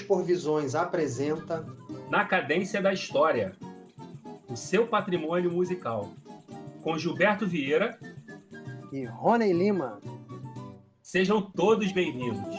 por Visões apresenta Na Cadência da História, o seu patrimônio musical, com Gilberto Vieira e Rony Lima. Sejam todos bem-vindos.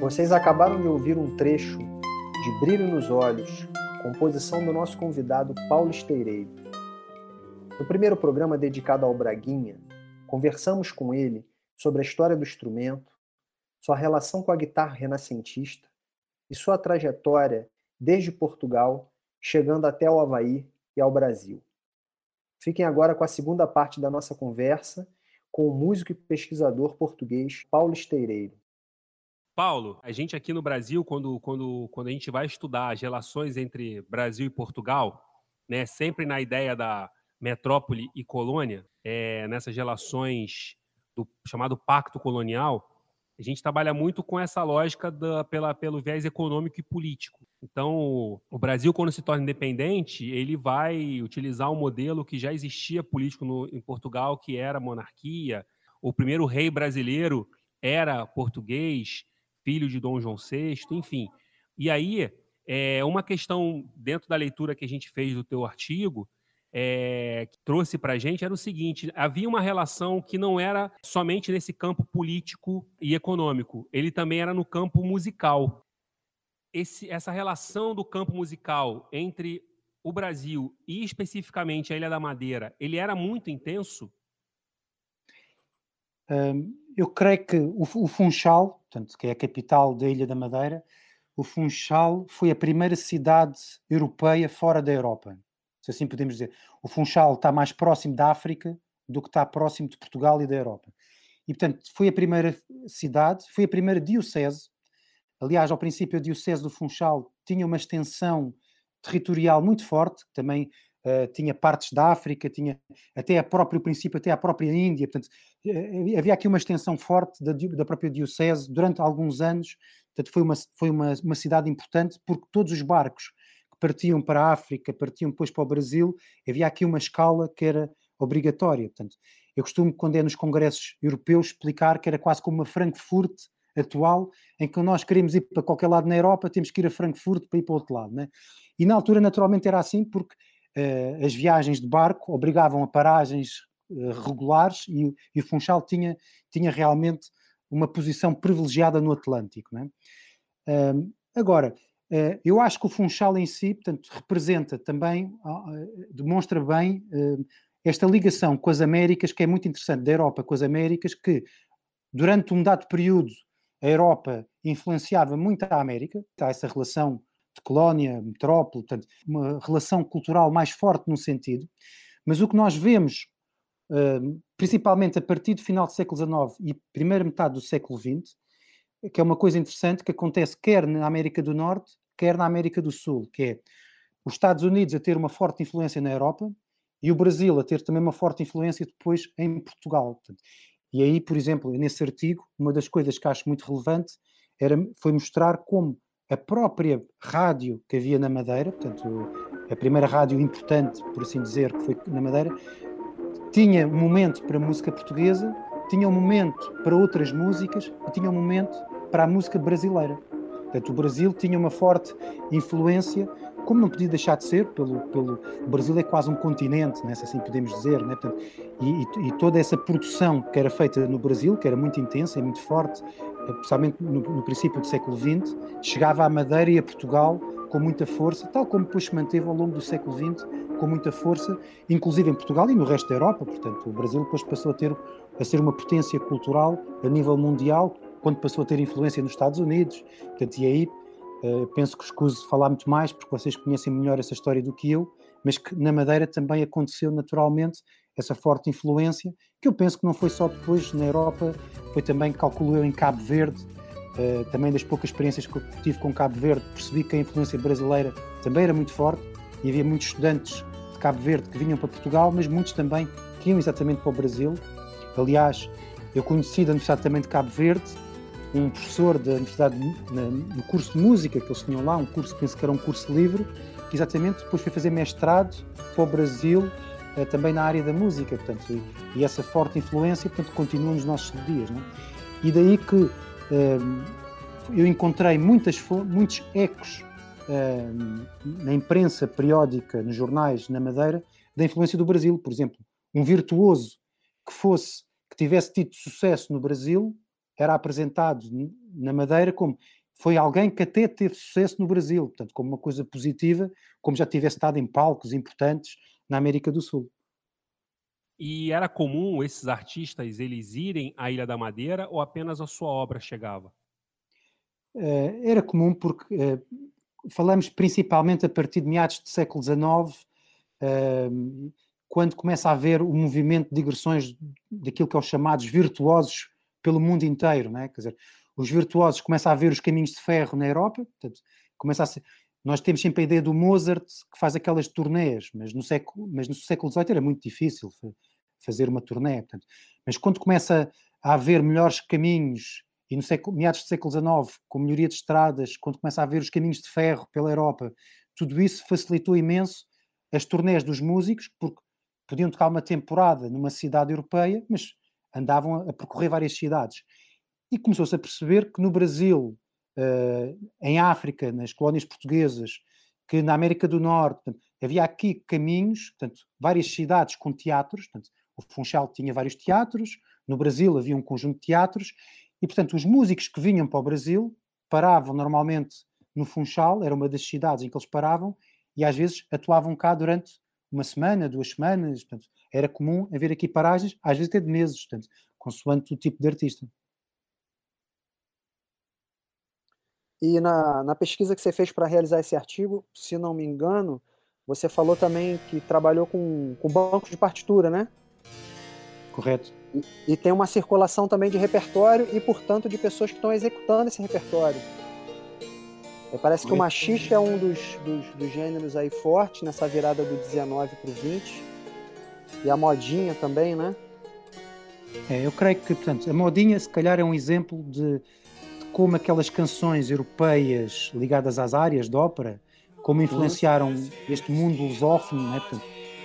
Vocês acabaram de ouvir um trecho de Brilho nos Olhos, composição do nosso convidado Paulo Esteireiro. No primeiro programa dedicado ao Braguinha, conversamos com ele sobre a história do instrumento, sua relação com a guitarra renascentista e sua trajetória desde Portugal, chegando até o Havaí e ao Brasil. Fiquem agora com a segunda parte da nossa conversa com o músico e pesquisador português Paulo Esteireiro. Paulo, a gente aqui no Brasil, quando, quando, quando a gente vai estudar as relações entre Brasil e Portugal, né, sempre na ideia da metrópole e colônia, é, nessas relações do chamado pacto colonial, a gente trabalha muito com essa lógica da, pela, pelo viés econômico e político. Então, o Brasil, quando se torna independente, ele vai utilizar um modelo que já existia político no, em Portugal, que era monarquia. O primeiro rei brasileiro era português filho de Dom João VI, enfim. E aí, é, uma questão dentro da leitura que a gente fez do teu artigo, é, que trouxe para a gente era o seguinte: havia uma relação que não era somente nesse campo político e econômico, ele também era no campo musical. Esse, essa relação do campo musical entre o Brasil e especificamente a Ilha da Madeira, ele era muito intenso? Eu creio que o, o Funchal, portanto, que é a capital da Ilha da Madeira, o Funchal foi a primeira cidade europeia fora da Europa, se assim podemos dizer. O Funchal está mais próximo da África do que está próximo de Portugal e da Europa. E, portanto, foi a primeira cidade, foi a primeira diocese. Aliás, ao princípio, a diocese do Funchal tinha uma extensão territorial muito forte, também uh, tinha partes da África, tinha até a próprio princípio, até a própria Índia, portanto, uh, havia aqui uma extensão forte da, da própria diocese durante alguns anos, portanto, foi, uma, foi uma, uma cidade importante porque todos os barcos que partiam para a África, partiam depois para o Brasil, havia aqui uma escala que era obrigatória, portanto, eu costumo, quando é nos congressos europeus, explicar que era quase como uma Frankfurt atual, em que nós queremos ir para qualquer lado na Europa, temos que ir a Frankfurt para ir para o outro lado. Né? E na altura, naturalmente, era assim, porque as viagens de barco obrigavam a paragens uh, regulares e, e, o Funchal tinha, tinha realmente uma posição privilegiada no Atlântico. Uh, agora, eh, eu acho que o Funchal em si, portanto, representa também, demonstra bem esta ligação com as Américas, que é muito interessante, da Europa com as Américas, que durante um dado período a Europa influenciava muito a América, há essa relação de colónia, metrópole, portanto, uma relação cultural mais forte num sentido, mas o que nós vemos, uh, principalmente a partir do final do século XIX e primeira metade do século XX, que é uma coisa interessante que acontece quer na América do Norte, quer na América do Sul, que é os Estados Unidos a ter uma forte influência na Europa e o Brasil a ter também uma forte influência depois em Portugal. E aí, por exemplo, nesse artigo, uma das coisas que acho muito relevante era, foi mostrar como a própria rádio que havia na Madeira, portanto, a primeira rádio importante, por assim dizer, que foi na Madeira, tinha um momento para música portuguesa, tinha um momento para outras músicas e tinha um momento para a música brasileira. Portanto, o Brasil tinha uma forte influência, como não podia deixar de ser, pelo, pelo o Brasil é quase um continente, né, se assim podemos dizer, né? Portanto, e, e, toda essa produção que era feita no Brasil, que era muito intensa e muito forte, especialmente no, no, princípio do século XX, chegava à Madeira e a Portugal com muita força, tal como depois se manteve ao longo do século XX com muita força, inclusive em Portugal e no resto da Europa. Portanto, o Brasil depois passou a ter a ser uma potência cultural a nível mundial, quando passou a ter influência nos Estados Unidos. Portanto, e aí uh, penso que escuso falar muito mais, porque vocês conhecem melhor essa história do que eu, mas que na Madeira também aconteceu naturalmente essa forte influência, que eu penso que não foi só depois na Europa, foi também, calculo eu, em Cabo Verde, uh, também das poucas experiências que eu tive com Cabo Verde, percebi que a influência brasileira também era muito forte, e havia muitos estudantes de Cabo Verde que vinham para Portugal, mas muitos também que iam exatamente para o Brasil. Aliás, eu conheci da Universidade também de Cabo Verde um professor da Universidade, no curso de música que eles tinham lá, um curso, penso que era um curso livre, que exatamente depois foi fazer mestrado para o Brasil, eh, também na área da música, portanto, e, e, essa forte influência, portanto, continua nos nossos dias, não é? E daí que eh, eu encontrei muitas, muitos ecos eh, na imprensa periódica, nos jornais, na Madeira, da influência do Brasil, por exemplo, um virtuoso que fosse, que tivesse tido sucesso no Brasil, era apresentado na Madeira como foi alguém que até teve sucesso no Brasil, portanto, como uma coisa positiva, como já tivesse estado em palcos importantes na América do Sul. E era comum esses artistas eles irem à Ilha da Madeira ou apenas a sua obra chegava? Uh, era comum porque uh, falamos principalmente a partir de meados do século XIX, uh, quando começa a haver o movimento de digressões daquilo que é os chamados virtuosos pelo mundo inteiro, né? quer dizer, os virtuosos começam a ver os caminhos de ferro na Europa, portanto, começa a ser, nós temos sempre a ideia do Mozart que faz aquelas turnês, mas no século, mas no século XVIII era muito difícil fazer uma turnê, portanto, mas quando começa a haver melhores caminhos e no século, meados do século XIX, com melhoria de estradas, quando começa a haver os caminhos de ferro pela Europa, tudo isso facilitou imenso as turnés dos músicos, porque podiam tocar uma temporada numa cidade europeia, mas andavam a percorrer várias cidades. E começou-se a perceber que no Brasil, em África, nas colónias portuguesas, que na América do Norte, havia aqui caminhos, portanto, várias cidades com teatros, portanto, o Funchal tinha vários teatros, no Brasil havia um conjunto de teatros, e portanto os músicos que vinham para o Brasil paravam normalmente no Funchal, era uma das cidades em que eles paravam, e às vezes atuavam cá durante uma semana, duas semanas, portanto, era comum haver aqui paragens, às vezes até de meses, portanto, consoante o tipo de artista. E na, na pesquisa que você fez para realizar esse artigo, se não me engano, você falou também que trabalhou com, com banco de partitura, né? Correto. E, e tem uma circulação também de repertório e, portanto, de pessoas que estão executando esse repertório. Parece que o machixe é um dos, dos, dos, gêneros aí forte nessa virada do 19 para o 20. E a modinha também, né? É, eu creio que, portanto, a modinha se calhar é um exemplo de como aquelas canções europeias ligadas às áreas de ópera, como influenciaram este mundo lusófono, né?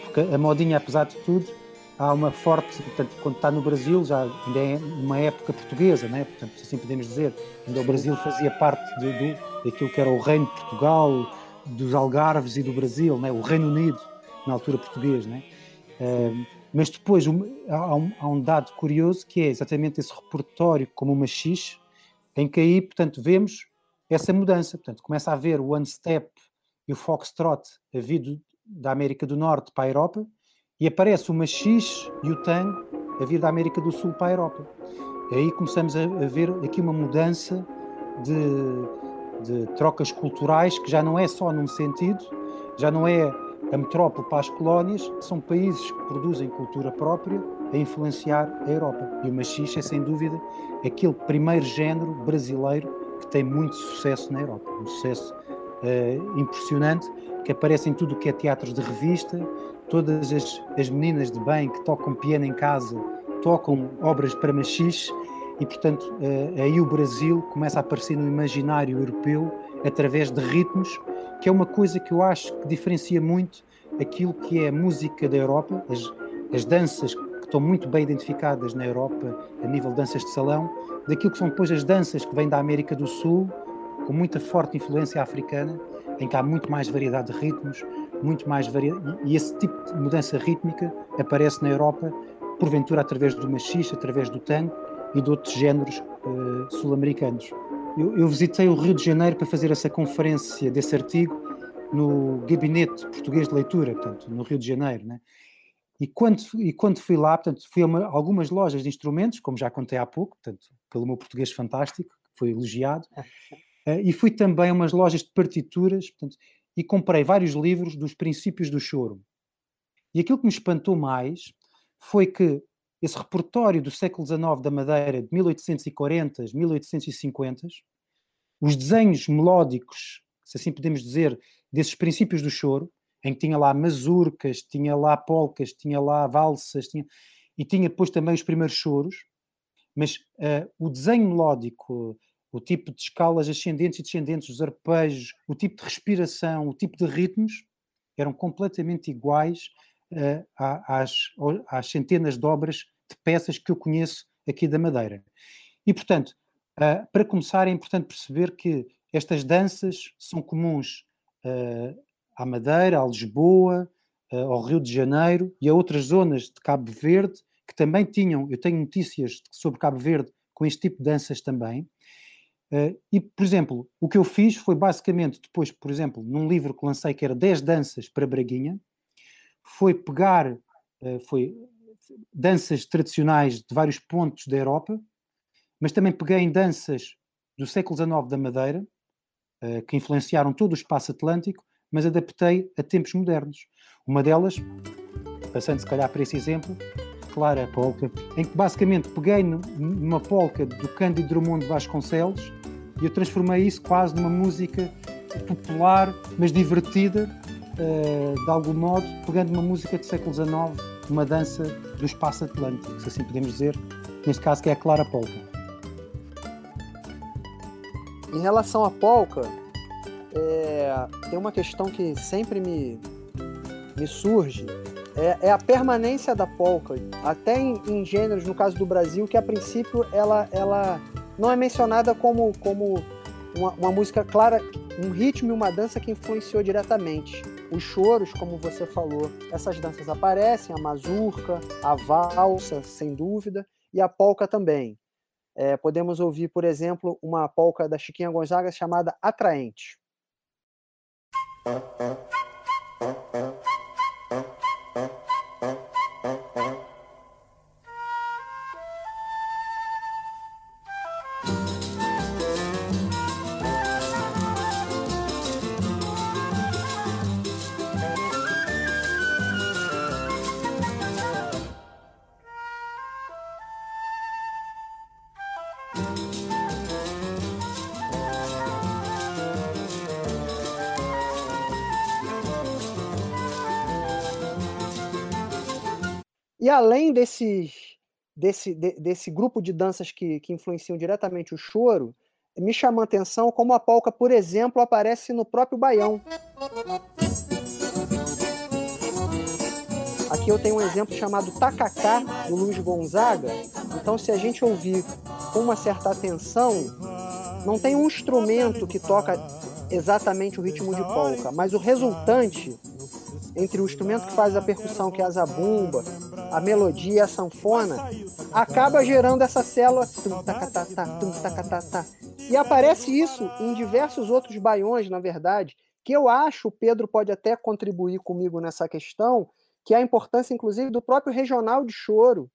Porque a modinha, apesar de tudo, há uma forte, portanto, quando está no Brasil, já ainda é uma época portuguesa, né? portanto, assim podemos dizer, ainda o Brasil fazia parte de, de, daquilo que era o Reino de Portugal, dos Algarves e do Brasil, né? o Reino Unido, na altura português. Né? Uh, mas depois um, há, um, há, um, dado curioso que é exatamente esse repertório como uma X, em que aí, portanto, vemos essa mudança. Portanto, começa a haver o one step e o foxtrot a vir da América do Norte para a Europa, e aparece o machixe e o tango a vir da América do Sul para a Europa. E aí começamos a, a ver aqui uma mudança de, de, trocas culturais que já não é só num sentido, já não é a metrópole para as colónias, são países que produzem cultura própria a influenciar a Europa. E o machixe é, sem dúvida, aquele primeiro género brasileiro que tem muito sucesso na Europa. Um sucesso uh, impressionante, que aparece em tudo o que é teatros de revista, todas as, as meninas de bem que tocam piano em casa tocam obras para machixe e, portanto, uh, aí o Brasil começa a aparecer no imaginário europeu através de ritmos, que é uma coisa que eu acho que diferencia muito aquilo que é a música da Europa, as, as danças estão muito bem identificadas na Europa a nível de danças de salão, daquilo que são depois as danças que vêm da América do Sul, com muita forte influência africana, em que há muito mais variedade de ritmos, muito mais variedade, e esse tipo de mudança rítmica aparece na Europa, porventura através do machixe, através do tango e de outros géneros uh, sul-americanos. Eu, eu, visitei o Rio de Janeiro para fazer essa conferência desse artigo no Gabinete Português de Leitura, portanto, no Rio de Janeiro, né? E quando, e quando fui lá, portanto, fui a uma, algumas lojas de instrumentos, como já contei há pouco, portanto, pelo meu português fantástico, que foi elogiado, uh, e fui também a umas lojas de partituras portanto, e comprei vários livros dos princípios do choro. E aquilo que me espantou mais foi que esse repertório do século XIX da Madeira, de 1840, 1850, os desenhos melódicos, se assim podemos dizer, desses princípios do choro, em que tinha lá mazurcas, tinha lá polcas, tinha lá valsas, tinha, e tinha depois também os primeiros choros, mas uh, o desenho melódico, o tipo de escalas ascendentes e descendentes, os arpejos, o tipo de respiração, o tipo de ritmos, eram completamente iguais uh, às, às, centenas de obras de peças que eu conheço aqui da Madeira. E, portanto, uh, para começar, é importante perceber que estas danças são comuns à Madeira, a Lisboa, ao Rio de Janeiro e a outras zonas de Cabo Verde que também tinham, eu tenho notícias sobre Cabo Verde com este tipo de danças também. e, por exemplo, o que eu fiz foi basicamente depois, por exemplo, num livro que lancei que era 10 danças para Braguinha, foi pegar, uh, foi danças tradicionais de vários pontos da Europa, mas também peguei em danças do século XIX da Madeira, que influenciaram todo o espaço atlântico, mas adaptei a tempos modernos. Uma delas, passando se calhar para esse exemplo, claro, a polca, em que basicamente peguei numa polca do Cândido Drummond de Vasconcelos e eu transformei isso quase numa música popular, mas divertida, uh, de algum modo, pegando uma música do século XIX, uma dança do espaço atlântico, se assim podemos dizer, neste caso que é a Clara Polka. Em relação à polka, é, tem uma questão que sempre me, me surge, é, é, a permanência da polka, até em, em, gêneros, no caso do Brasil, que a princípio ela, ela não é mencionada como, como uma, uma música clara, um ritmo e uma dança que influenciou diretamente os choros, como você falou, essas danças aparecem, a mazurca, a valsa, sem dúvida, e a polca também. É, podemos ouvir, por exemplo, uma polca da Chiquinha Gonzaga chamada Atraente. Uh-huh. E além desse, desse, de, desse grupo de danças que, que influenciam diretamente o choro, me chama a atenção como a polca, por exemplo, aparece no próprio baião. Aqui eu tenho um exemplo chamado Tacacá, do Luiz Gonzaga. Então, se a gente ouvir com uma certa atenção, não tem um instrumento que toca exatamente o ritmo de polca, mas o resultante entre o instrumento que faz a percussão, que é a zabumba, a melodia a sanfona, acaba gerando essa célula. E aparece isso em diversos outros baiões, na verdade, que eu acho, o Pedro pode até contribuir comigo nessa questão, que é a importância, inclusive, do próprio regional de choro,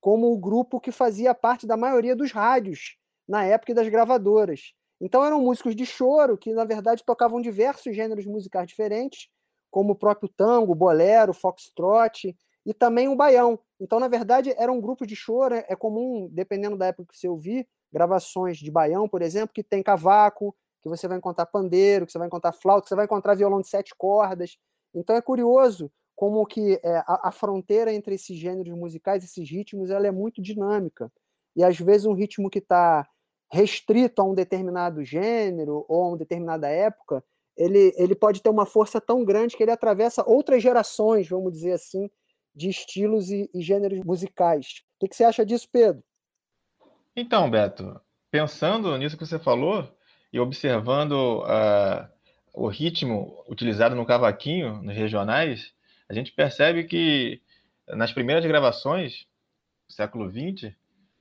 como o grupo que fazia parte da maioria dos rádios na época das gravadoras. Então eram músicos de choro que, na verdade, tocavam diversos gêneros musicais diferentes, como o próprio tango, bolero, foxtrot, e também o baião. Então, na verdade, era um grupo de choro. É comum, dependendo da época que você ouvir, gravações de baião, por exemplo, que tem cavaco, que você vai encontrar pandeiro, que você vai encontrar flauta, que você vai encontrar violão de sete cordas. Então, é curioso como que é, a, a, fronteira entre esses gêneros musicais, esses ritmos, ela é muito dinâmica. E às vezes um ritmo que está restrito a um determinado gênero ou a uma determinada época, ele, ele pode ter uma força tão grande que ele atravessa outras gerações, vamos dizer assim, de estilos e, e gêneros musicais. O que, que você acha disso, Pedro? Então, Beto, pensando nisso que você falou e observando uh, o ritmo utilizado no cavaquinho, nos regionais, a gente percebe que nas primeiras gravações do século XX,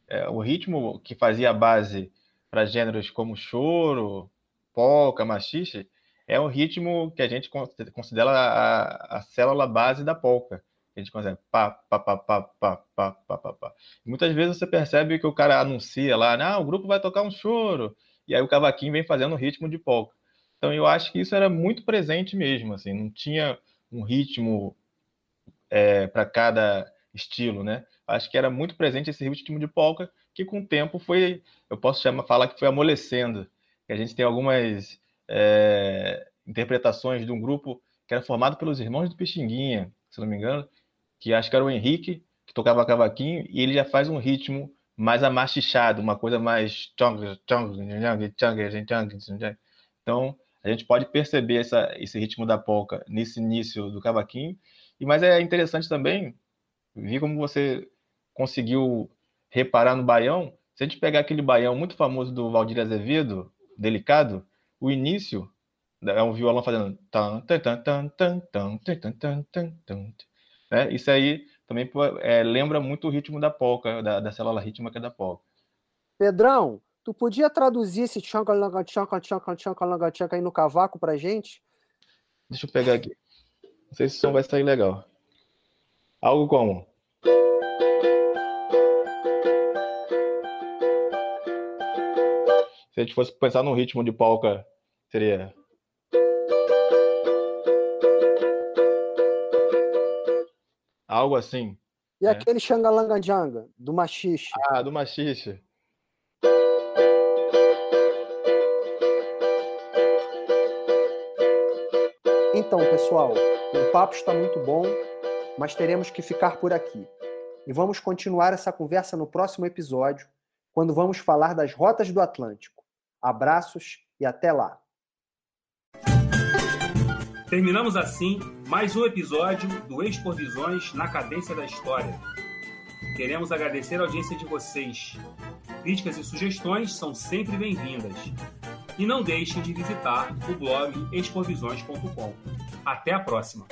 é, o ritmo que fazia base para gêneros como choro, polca, machixe, é um ritmo que a gente considera a, a célula base da polca A gente consegue pá, pá, pá, pá, pá, pá, pá, pá, pá. muitas vezes você percebe que o cara anuncia lá, ah, o grupo vai tocar um choro, e aí o cavaquinho vem fazendo um ritmo de polka. Então eu acho que isso era muito presente mesmo, assim, não tinha um ritmo é, para cada estilo, né? Acho que era muito presente esse ritmo de polka que com o tempo foi, eu posso chamar, falar que foi amolecendo. Que a gente tem algumas é, interpretações de um grupo que era formado pelos irmãos do Pixinguinha, se não me engano, que acho que era o Henrique, que tocava cavaquinho, e ele já faz um ritmo mais amachichado, uma coisa mais. Então, a gente pode perceber essa, esse ritmo da polca nesse início do cavaquinho. E mas é interessante também ver como você conseguiu reparar no baião. Se a gente pegar aquele baião muito famoso do Valdir Azevedo, delicado, o início é um violão fazendo né? Isso aí também é, lembra muito o ritmo da polca, da, da célula rítmica da polca. Pedrão, tu podia traduzir esse tchanka langa tchanka tchanka tchanka langa tchanka aí no cavaco pra gente? Deixa eu pegar aqui. Não sei se o som vai sair legal. Algo como a gente fosse pensar num ritmo de polka, seria. Algo assim. E né? aquele Xangalangajanga, do machixe? Ah, do machixe. Então, pessoal, o papo está muito bom, mas teremos que ficar por aqui. E vamos continuar essa conversa no próximo episódio, quando vamos falar das rotas do Atlântico. Abraços e até lá. Terminamos assim mais um episódio do Expor Visões na Cadência da História. Queremos agradecer a audiência de vocês. Críticas e sugestões são sempre bem-vindas. E não deixem de visitar o blog exporvisões.com. Até a próxima!